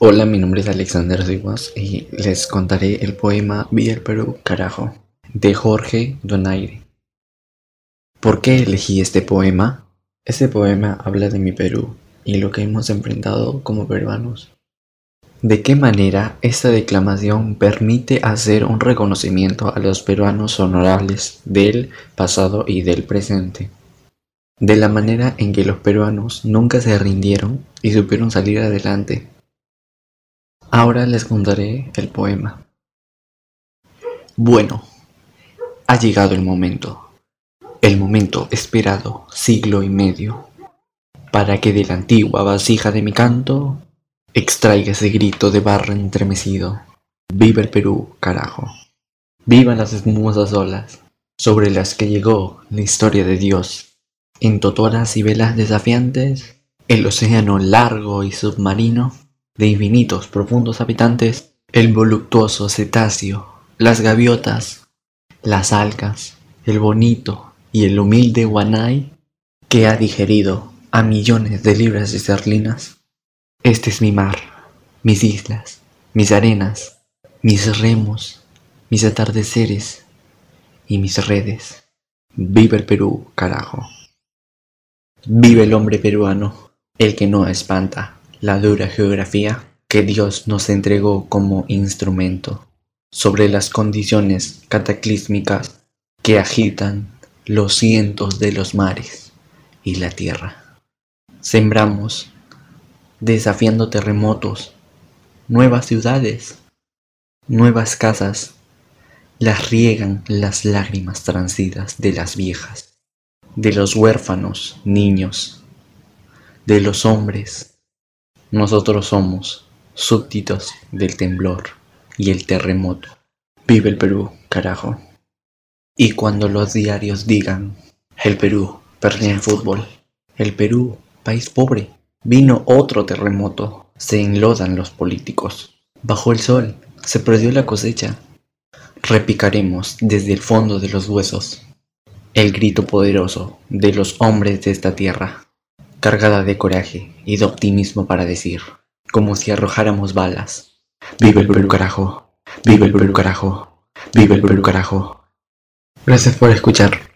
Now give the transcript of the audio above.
Hola, mi nombre es Alexander Rivas y les contaré el poema Vía el Perú, carajo, de Jorge Donaire. ¿Por qué elegí este poema? Este poema habla de mi Perú y lo que hemos enfrentado como peruanos. ¿De qué manera esta declamación permite hacer un reconocimiento a los peruanos honorables del pasado y del presente? De la manera en que los peruanos nunca se rindieron y supieron salir adelante Ahora les contaré el poema. Bueno, ha llegado el momento, el momento esperado siglo y medio, para que de la antigua vasija de mi canto extraiga ese grito de barra entremecido. Viva el Perú, carajo. Vivan las espumosas olas sobre las que llegó la historia de Dios. En totoras y velas desafiantes, el océano largo y submarino de infinitos profundos habitantes, el voluptuoso cetáceo, las gaviotas, las alcas, el bonito y el humilde guanay que ha digerido a millones de libras esterlinas. Este es mi mar, mis islas, mis arenas, mis remos, mis atardeceres y mis redes. Vive el Perú, carajo. Vive el hombre peruano, el que no espanta la dura geografía que Dios nos entregó como instrumento sobre las condiciones cataclísmicas que agitan los cientos de los mares y la tierra. Sembramos, desafiando terremotos, nuevas ciudades, nuevas casas, las riegan las lágrimas transidas de las viejas, de los huérfanos niños, de los hombres nosotros somos súbditos del temblor y el terremoto. Vive el Perú, carajo. Y cuando los diarios digan, el Perú perdió en fútbol, el Perú, país pobre, vino otro terremoto, se enlodan los políticos. Bajo el sol se perdió la cosecha. Repicaremos desde el fondo de los huesos el grito poderoso de los hombres de esta tierra cargada de coraje y de optimismo para decir, como si arrojáramos balas, vive el Perú carajo, vive el Perú carajo, vive el Perú carajo. Gracias por escuchar.